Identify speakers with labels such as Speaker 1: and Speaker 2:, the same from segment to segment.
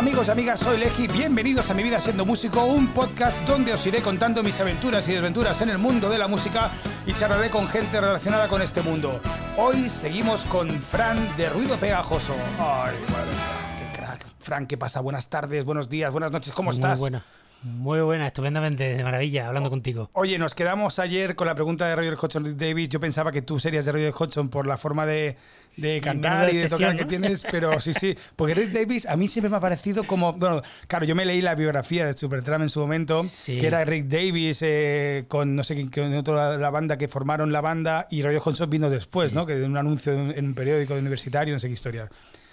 Speaker 1: amigos y amigas, soy Leji, bienvenidos a Mi Vida Siendo Músico, un podcast donde os iré contando mis aventuras y desventuras en el mundo de la música y charlaré con gente relacionada con este mundo. Hoy seguimos con Fran de Ruido Pegajoso. Ay, mía, qué crack. Fran, ¿qué pasa? Buenas tardes, buenos días, buenas noches, ¿cómo
Speaker 2: Muy
Speaker 1: estás?
Speaker 2: buena. Muy buena, estupendamente, de maravilla, hablando contigo.
Speaker 1: Oye, nos quedamos ayer con la pregunta de Roger Hodgson Rick Davis. Yo pensaba que tú serías de Roger Hodgson por la forma de, de cantar y de tocar que tienes, pero sí, sí. Porque Rick Davis a mí siempre me ha parecido como. Bueno, claro, yo me leí la biografía de Supertramp en su momento,
Speaker 2: Sí.
Speaker 1: que era Rick Davis eh, con no sé quién, con otra la banda que formaron la banda y Roger Hodgson vino después, ¿no? Que de un anuncio en, en un periódico universitario, no sé qué historia.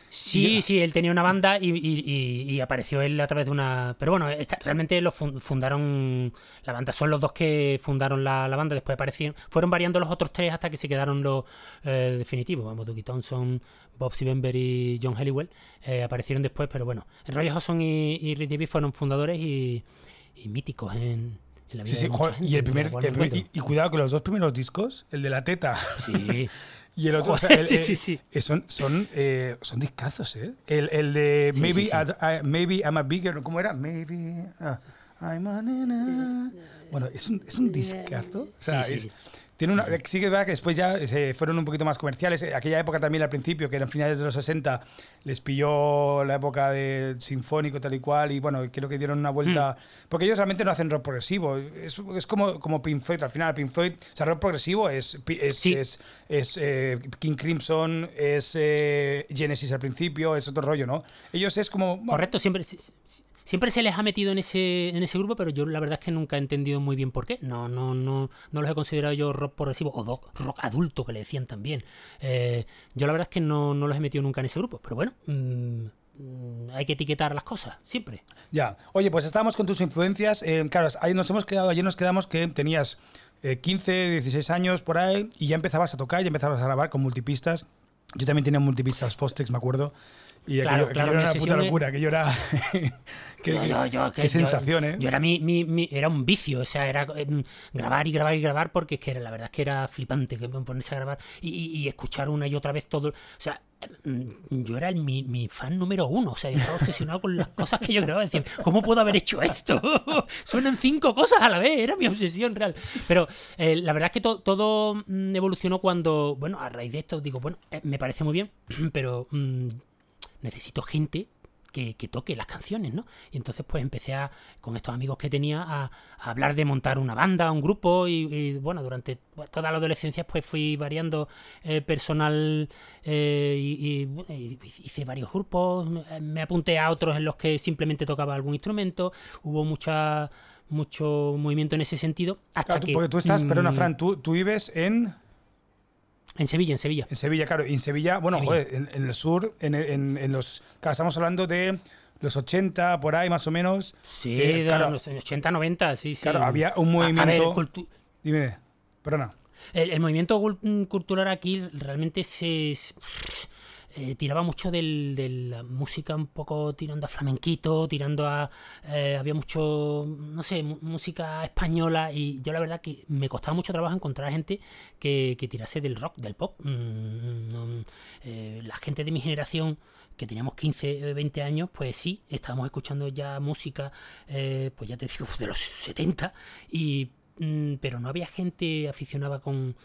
Speaker 2: Sí, sí, él tenía una banda y, y- y- y apareció él a través de una... Pero bueno, esta- realmente lo fun- fundaron la banda. Son los dos que fundaron la, la banda, después aparecieron... Fueron variando los otros tres hasta que se quedaron los eh, definitivos. Vamos, Ducky Thompson, Bob Siebenberg y John Helliwell. eh, aparecieron después, pero bueno. Roy Hodgson y, y Rick Davis fueron fundadores y, y míticos en, en la vida
Speaker 1: Sí, sí,
Speaker 2: de mucha
Speaker 1: joder,
Speaker 2: gente,
Speaker 1: y el primer. el y cuidado que los dos primeros discos, el de la teta
Speaker 2: Sí.
Speaker 1: Y el otro, o sea, el-
Speaker 2: sí,
Speaker 1: eh,
Speaker 2: sí, sí.
Speaker 1: eh, son, son, eh, son discazos, ¿eh? El, el de
Speaker 2: Sí,
Speaker 1: maybe,
Speaker 2: sí, sí.
Speaker 1: I- I- maybe I'm a bigger, ¿cómo era? Maybe ah, I'm a nena. Bueno, es un, es un discazo. O sea, es-. Tiene una, sí que es verdad que después ya se fueron un poquito más comerciales. Eh, Aquella época también al principio, que eran finales de los 60, les pilló la época de sinfónico tal y cual. Y bueno, creo que dieron una vuelta.
Speaker 2: Hmm.
Speaker 1: Porque ellos realmente no hacen rock progresivo. Es, es como, como Pink Floyd. Al final, Pink Floyd, o sea, rock progresivo es, es,
Speaker 2: Sí.
Speaker 1: es, es, eh, King Crimson, es eh, Genesis al principio, es otro rollo, ¿no? Ellos es como. bueno,
Speaker 2: Correcto, siempre, si- si- siempre se les ha metido en ese, en ese grupo, pero yo la verdad es que nunca he entendido muy bien por qué. No, no, no, no los he considerado yo rock progresivo o doc- rock adulto, que le decían también. Eh, yo la verdad es que no, no los he metido nunca en ese grupo, pero bueno, mm, mm, hay que etiquetar las cosas, siempre.
Speaker 1: Ya. Oye, pues estábamos con tus influencias. eh, claro, ahí nos hemos quedado, ayer nos quedamos que tenías eh, 15, 16 años por ahí y ya empezabas a tocar, ya empezabas a grabar con multipistas. Yo también tenía multipistas Fostex, me acuerdo. Y
Speaker 2: Claro,
Speaker 1: aquello,
Speaker 2: claro,
Speaker 1: aquello era una puta locura, que yo era. qué,
Speaker 2: Yo- yo- yo-
Speaker 1: qué
Speaker 2: que yo-
Speaker 1: sensación, ¿eh?
Speaker 2: Yo era mi, mi- mi- era un vicio, o sea, era eh, grabar y grabar y grabar porque es que era, la verdad es que era flipante que ponerse a grabar y, y- y escuchar una y otra vez todo. O sea, mm, yo era el- mi, mi fan número uno, o sea, yo estaba obsesionado con las cosas que yo grababa. Decía, ¿cómo puedo haber hecho esto? Suenan cinco cosas a la vez, era mi obsesión real. Pero eh, la verdad es que to- todo mm, evolucionó cuando, bueno, a raíz de esto digo, bueno, eh, me parece muy bien, pero mm, necesito gente que, que toque las canciones, ¿no? Y entonces pues empecé a, con estos amigos que tenía a, a hablar de montar una banda, un grupo y, y, bueno, durante bueno, toda la adolescencia pues fui variando eh, personal eh, y, hice varios grupos, me- me apunté a otros en los que simplemente tocaba algún instrumento, hubo mucha mucho movimiento en ese sentido hasta
Speaker 1: Claro,
Speaker 2: que
Speaker 1: porque tú estás, perdona,
Speaker 2: mm,
Speaker 1: Fran, tú, tú vives en,
Speaker 2: en Sevilla, en Sevilla.
Speaker 1: en Sevilla, claro. Y en Sevilla, bueno,
Speaker 2: Sevilla.
Speaker 1: joder, en, en el sur, en, en- en los. Claro, estamos hablando de los 80, por ahí más o menos.
Speaker 2: Sí,
Speaker 1: Eh, claro.
Speaker 2: los años 80, 90, sí, sí.
Speaker 1: Claro, había un
Speaker 2: ver,
Speaker 1: movimiento. Dime, perdona.
Speaker 2: El, el movimiento cul- cultural aquí realmente se, se- eh, tiraba mucho del- de la música un poco tirando a flamenquito, tirando a... eh, había mucho, no sé, música española y yo la verdad que me costaba mucho trabajo encontrar gente que, que tirase del rock, del pop. Mm, no, eh, la gente de mi generación que teníamos 15, eh, 20 años, pues sí, estábamos escuchando ya música, pues ya te digo, de los 70, y, mm, pero no había gente aficionada con...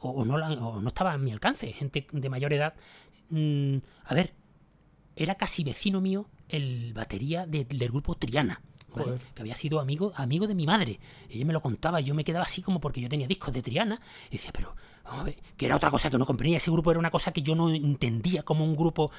Speaker 2: O, o no, la- o no estaba a mi alcance, gente de mayor edad. Mm, a ver, era casi vecino mío el batería de- del grupo Triana. ¿vale? Que había sido amigo, amigo de mi madre. Ella me lo contaba y yo me quedaba así como porque yo tenía discos de Triana. Y decía, pero vamos a ver, que era otra cosa que no comprendía. Ese grupo era una cosa que yo no entendía como un grupo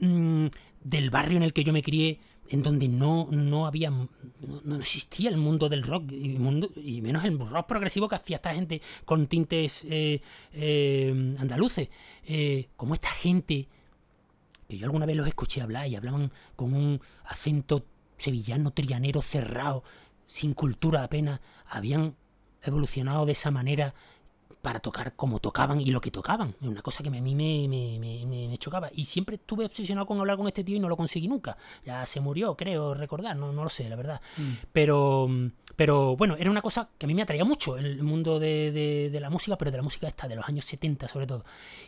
Speaker 2: mm, del barrio en el que yo me crié, en donde no, no había, no, existía el mundo del rock y, mundo, y menos el rock progresivo que hacía esta gente con tintes eh, eh, andaluces. Eh, como esta gente que yo alguna vez los escuché hablar y hablaban con un acento sevillano, trianero, cerrado, sin cultura apenas, habían evolucionado de esa manera para tocar como tocaban y lo que tocaban. Es una cosa que a mí me, me, me, me, chocaba. Y siempre estuve obsesionado con hablar con este tío y no lo conseguí nunca. Ya se murió, creo recordar, no, no lo sé, la verdad. Mm. Pero, pero bueno, era una cosa que a mí me atraía mucho, el mundo de, de, la música, pero de la música esta, de los años 70 sobre todo.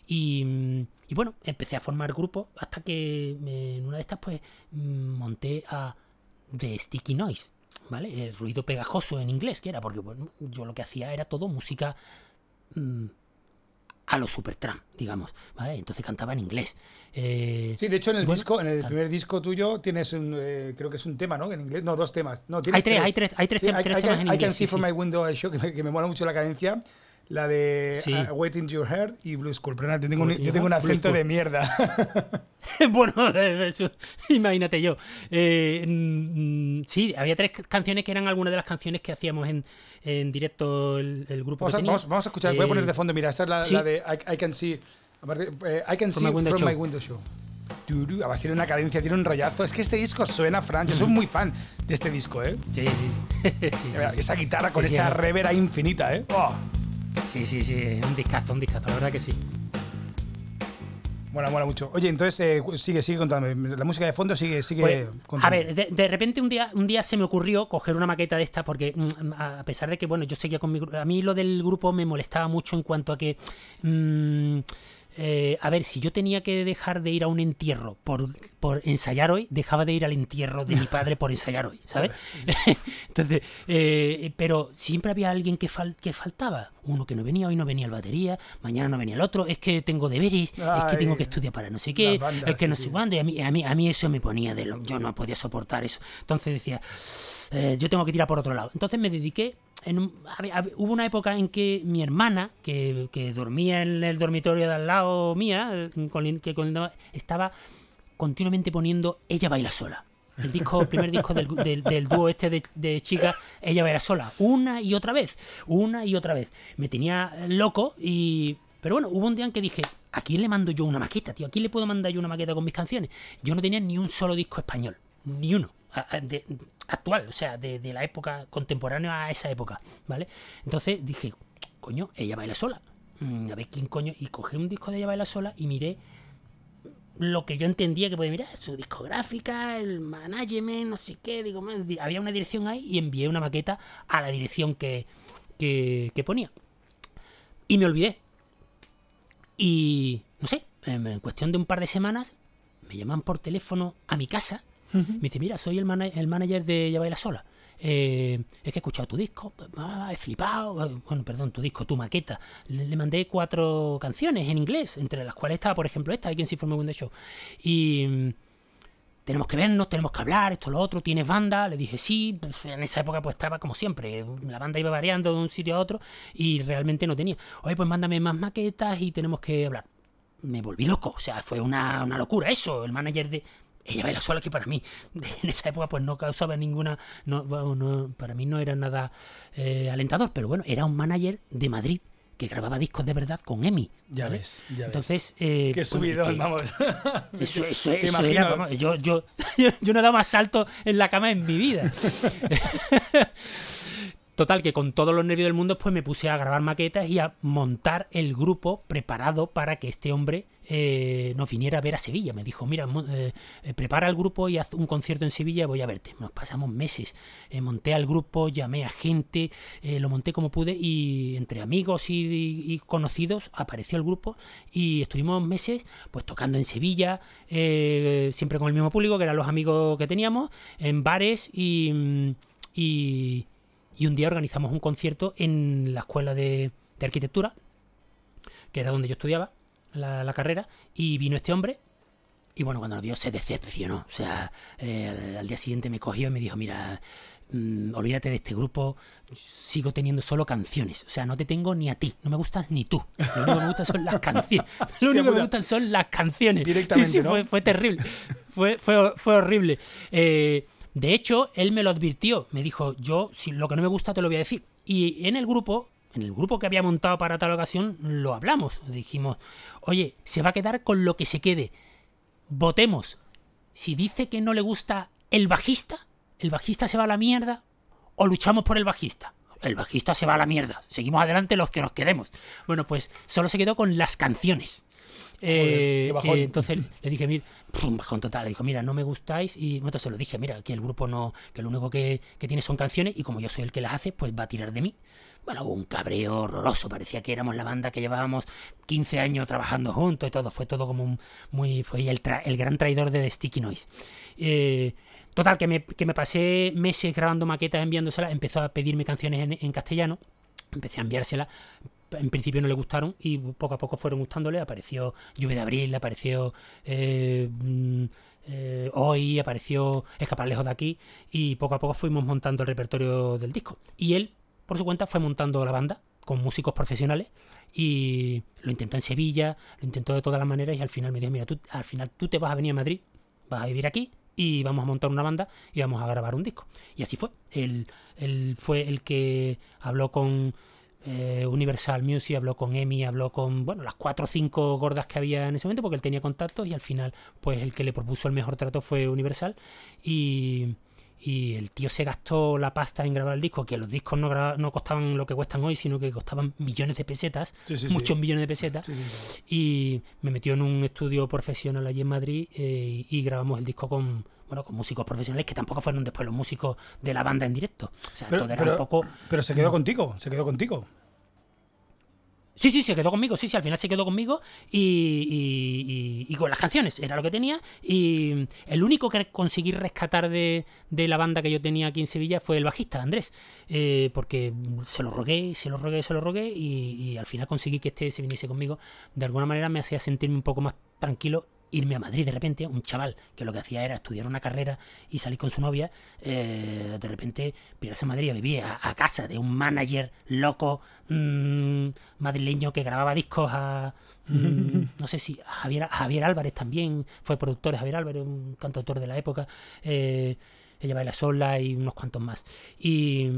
Speaker 2: Y, y bueno, empecé a formar grupos hasta que en una de estas pues monté a The Sticky Noise ¿vale? El ruido pegajoso en inglés, que era, porque yo lo que hacía era todo música mm, a lo Supertramp, digamos, ¿vale? Entonces cantaba en inglés.
Speaker 1: Eh, sí, de hecho en el disco, en el primer disco tuyo tienes un, eh, creo que es un tema, ¿no? En inglés, no, dos temas. No,
Speaker 2: hay tres, hay tres, hay tres, temas en inglés. I
Speaker 1: can see from my window show, que me mola mucho la cadencia la de uh, Waiting to Your Heart y Blue School. Pero yo tengo, un, yo tengo un acento de mierda.
Speaker 2: bueno, imagínate yo. Eh, mm, sí, había tres canciones que eran algunas de las canciones que hacíamos en, en directo el, grupo.
Speaker 1: Vamos,
Speaker 2: que
Speaker 1: vamos, a escuchar, voy a poner de eh, fondo. Mira, esta es la, la de I, Can See. Eh, I Can See from My Window Show. Además tiene una cadencia, tiene un rollazo. Es que este disco suena, Fran. Yo soy muy fan de este disco, ¿eh?
Speaker 2: Sí, sí. sí,
Speaker 1: Esa guitarra con esa revera infinita, ¿eh? Oh.
Speaker 2: Sí, sí, sí, un discazo, un discazo, la verdad que sí.
Speaker 1: Mola, mola mucho. Oye, entonces eh, sigue, sigue contándome. La música de fondo sigue, sigue pues,
Speaker 2: A ver, de, repente un día, un día se me ocurrió coger una maqueta de esta porque mm, a pesar de que, bueno, yo seguía con mi A mí lo del grupo me molestaba mucho en cuanto a que... Mm, eh, a ver, si yo tenía que dejar de ir a un entierro por, por, ensayar hoy, dejaba de ir al entierro de mi padre por ensayar hoy, ¿sabes? Entonces, eh, pero siempre había alguien que, que faltaba. Uno que no venía, hoy no venía el batería, mañana no venía el otro, es que tengo deberes, es que tengo que estudiar para no sé qué, es que no sé cuándo, y a mí, a, mí, a mí eso me ponía de lo, yo no podía soportar eso. Entonces decía, eh, yo tengo que tirar por otro lado. Entonces me dediqué hubo una época en que mi hermana, que, dormía en el dormitorio de al lado mía, eh, que estaba continuamente poniendo Ella baila sola. El disco, primer disco del, del, dúo este de, de chicas, ella baila sola, una y otra vez, una y otra vez. Me tenía loco y... Pero bueno, hubo un día en que dije, ¿a quién le mando yo una maqueta, tío? ¿A quién le puedo mandar yo una maqueta con mis canciones? Yo no tenía ni un solo disco español, ni uno actual, o sea, de, la época contemporánea a esa época, ¿vale? Entonces dije, coño, ella baila sola. Mm, a ver quién coño. Y cogí un disco de ella baila sola y miré lo que yo entendía que podía mirar, su discográfica, el management, no sé qué, digo, había una dirección ahí y envié una maqueta a la dirección que, que, que ponía. Y me olvidé. Y, no sé, en cuestión de un par de semanas, me llaman por teléfono a mi casa me dice, mira, soy el, el manager de Ya Baila Sola. Eh, es que he escuchado tu disco, he flipado, bueno, perdón, tu disco, tu maqueta. Le, mandé cuatro canciones en inglés, entre las cuales estaba, por ejemplo, esta, I Can See Me Show. Y mm, tenemos que vernos, tenemos que hablar, esto, lo otro, ¿tienes banda? Le dije, sí, pues, en esa época pues estaba como siempre, la banda iba variando de un sitio a otro y realmente no tenía. Oye, pues mándame más maquetas y tenemos que hablar. Me volví loco, o sea, fue una, una locura eso, el manager de ella baila sola que para mí. En esa época pues no causaba ninguna no, para mí no era nada eh, alentador pero bueno era un manager de Madrid que grababa discos de verdad con Emi
Speaker 1: ya ves ya
Speaker 2: entonces eh,
Speaker 1: qué subido vamos.
Speaker 2: eso, eso, eso era, yo, yo, yo no he dado más salto en la cama en mi vida Total, que con todos los nervios del mundo, pues me puse a grabar maquetas y a montar el grupo preparado para que este hombre eh, nos viniera a ver a Sevilla. Me dijo, mira, eh, eh, prepara el grupo y haz un concierto en Sevilla y voy a verte. Nos pasamos meses. monté al grupo, llamé a gente, lo monté como pude y entre amigos y, conocidos apareció el grupo y estuvimos meses pues tocando en Sevilla, siempre con el mismo público, que eran los amigos que teníamos, en bares y, y y un día organizamos un concierto en la escuela de, arquitectura, que era donde yo estudiaba la, carrera, y vino este hombre. Y bueno, cuando lo vio se decepcionó. O sea, eh, al día siguiente me cogió y me dijo, mira, mm, olvídate de este grupo, sigo teniendo solo canciones. O sea, no te tengo ni a ti, no me gustas ni tú. Lo único que me gustan son las canciones. Lo único que me gustan son las canciones.
Speaker 1: Directamente,
Speaker 2: sí, sí, fue, fue, terrible. Fue, fue, fue horrible. Eh, de hecho, él me lo advirtió, me dijo, yo si lo que no me gusta te lo voy a decir. Y en el grupo, en el grupo que había montado para tal ocasión, lo hablamos. Dijimos, oye, se va a quedar con lo que se quede. Votemos. Si dice que no le gusta el bajista, el bajista se va a la mierda o luchamos por el bajista. el bajista se va a la mierda. Seguimos adelante los que nos quedemos. Bueno, pues solo se quedó con las canciones. Eh, eh, entonces le dije, mira, bajón total, le dijo, mira, no me gustáis y entonces se lo dije, mira, que el grupo no, que lo único que, que, tiene son canciones y como yo soy el que las hace, pues va a tirar de mí. Bueno, hubo un cabreo horroroso, parecía que éramos la banda que llevábamos 15 años trabajando juntos y todo, fue todo como muy, fue el, el gran traidor de The Sticky Noise. Eh, total, que me, que me, pasé meses grabando maquetas, enviándoselas, empezó a pedirme canciones en, en castellano, empecé a enviárselas, en principio no le gustaron y poco a poco fueron gustándole. Apareció Lluvia de Abril, apareció eh, mm, eh, Hoy, apareció Escapar Lejos de Aquí y poco a poco fuimos montando el repertorio del disco. Y él, por su cuenta, fue montando la banda con músicos profesionales y lo intentó en Sevilla, lo intentó de todas las maneras y al final me dijo, mira, tú, al final tú te vas a venir a Madrid, vas a vivir aquí y vamos a montar una banda y vamos a grabar un disco. Y así fue. Él, él fue el que habló con eh, Universal Music, habló con Emi, habló con bueno, las cuatro o cinco gordas que había en ese momento, porque él tenía contactos y al final, pues el que le propuso el mejor trato fue Universal. Y, y el tío se gastó la pasta en grabar el disco, que los discos no, no costaban lo que cuestan hoy, sino que costaban millones de pesetas, muchos millones de pesetas, y me metió en un estudio profesional allí en Madrid eh, y grabamos el disco con bueno, con músicos profesionales que tampoco fueron después los músicos de la banda en directo. O sea,
Speaker 1: pero,
Speaker 2: todo era un poco.
Speaker 1: Pero se quedó contigo, se quedó contigo.
Speaker 2: Sí, sí, se quedó conmigo, sí, sí, al final se quedó conmigo y, con las canciones, era lo que tenía. Y el único que conseguí rescatar de, de la banda que yo tenía aquí en Sevilla fue el bajista, Andrés, eh, porque se lo rogué, se lo rogué, se lo rogué y al final conseguí que este se viniese conmigo. De alguna manera me hacía sentirme un poco más tranquilo irme a Madrid de repente, un chaval que lo que hacía era estudiar una carrera y salir con su novia, eh, de repente pirarse a Madrid a vivir a, casa de un manager loco mmm, madrileño que grababa discos a... Mmm, no sé si Javier, Javier Álvarez también fue productor, Javier Álvarez, un cantautor de la época. Eh, ella baila sola y unos cuantos más. Y,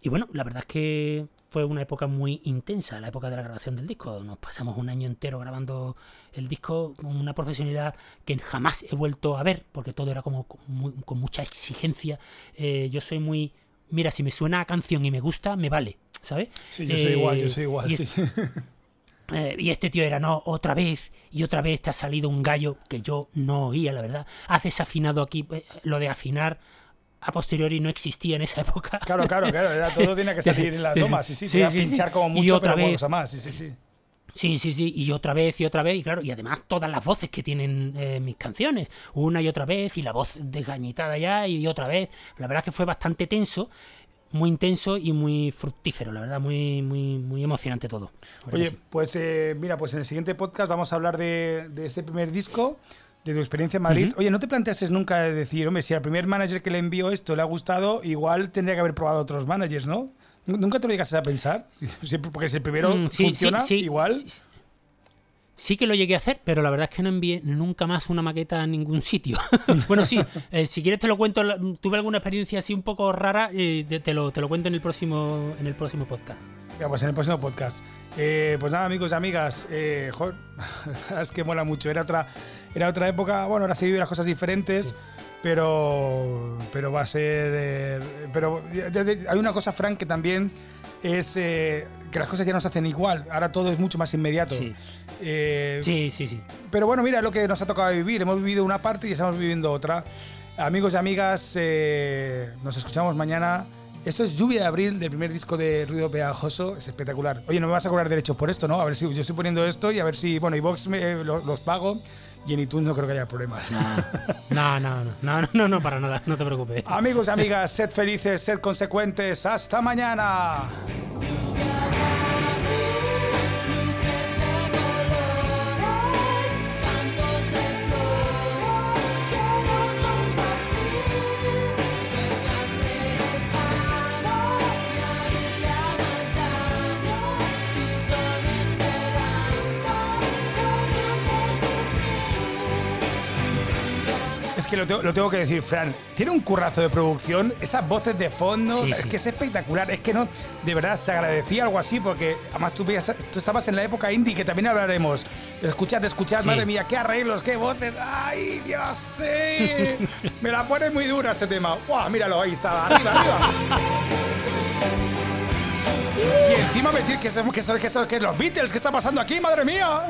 Speaker 2: y bueno, la verdad es que fue una época muy intensa, la época de la grabación del disco. Nos pasamos un año entero grabando el disco con una profesionalidad que jamás he vuelto a ver, porque todo era como con, mucha exigencia. Eh, yo soy muy, mira, si me suena a canción y me gusta, me vale, ¿sabes?
Speaker 1: Sí, yo soy igual, yo eh, soy igual.
Speaker 2: Y,
Speaker 1: sí,
Speaker 2: eh, y este tío era, no, otra vez, y otra vez te ha salido un gallo que yo no oía, la verdad. Has desafinado aquí, lo de afinar a posteriori no existía en esa época.
Speaker 1: Claro, claro, claro, era, todo tenía que salir en la toma, sí, sí, sí, sí, pinchar como mucho, y otra pero vez, más, sí, sí, sí.
Speaker 2: Sí, sí, sí, y otra vez y otra vez, y claro, y además todas las voces que tienen eh, mis canciones, una y otra vez, y la voz desgañitada ya, y otra vez. La verdad es que fue bastante tenso, muy intenso y muy fructífero, la verdad, muy, muy, muy emocionante todo.
Speaker 1: Oye, pues eh, mira, pues en el siguiente podcast vamos a hablar de, de ese primer disco de tu experiencia en Madrid. Oye, ¿no te planteaste nunca de decir, hombre, si al primer manager que le envió esto le ha gustado, igual tendría que haber probado otros managers, ¿no? ¿Nunca te lo llegaste a pensar? Porque si el primero mm, funciona, igual.
Speaker 2: Sí, que lo llegué a hacer, pero la verdad es que no envié nunca más una maqueta a ningún sitio. bueno, sí, eh, si quieres te lo cuento. Tuve alguna experiencia así un poco rara, y eh, te, lo, te lo cuento en el próximo, en el próximo podcast.
Speaker 1: Ya, pues en el próximo podcast. Eh, pues nada, amigos y amigas, eh, es que mola mucho. Era otra, era otra época, bueno, ahora se viven las cosas diferentes, pero, pero va a ser. Eh, pero hay una cosa, Frank, que también es que las cosas ya no se hacen igual. Ahora todo es mucho más inmediato.
Speaker 2: Sí. sí, sí, sí.
Speaker 1: Pero bueno, mira lo que nos ha tocado vivir. Hemos vivido una parte y estamos viviendo otra. Amigos y amigas, nos escuchamos mañana. Esto es Lluvia de Abril, del primer disco de Ruido Pegajoso. Es espectacular. Oye, no me vas a cobrar derechos por esto, ¿no? A ver si yo estoy poniendo esto y a ver si. Bueno, y Vox me, los, pago. Y en iTunes no creo que haya problemas.
Speaker 2: No, no, no, no, no, no, para nada, no te preocupes.
Speaker 1: Amigos y amigas, sed felices, sed consecuentes. ¡Hasta mañana! Que lo tengo, que decir, Fran. Tiene un currazo de producción, esas voces de fondo, es que es espectacular. Es que no, de verdad, se agradecía algo así, porque además tú, tú estabas en la época indie, que también hablaremos. Escuchad, escuchad, madre mía, qué arreglos, qué voces. ¡Ay, Dios, sí! Me la pone muy dura ese tema. ¡Wow! Míralo, ahí está, arriba, arriba. Y encima metir que, que, que, que, que los Beatles, ¿qué está pasando aquí, madre mía?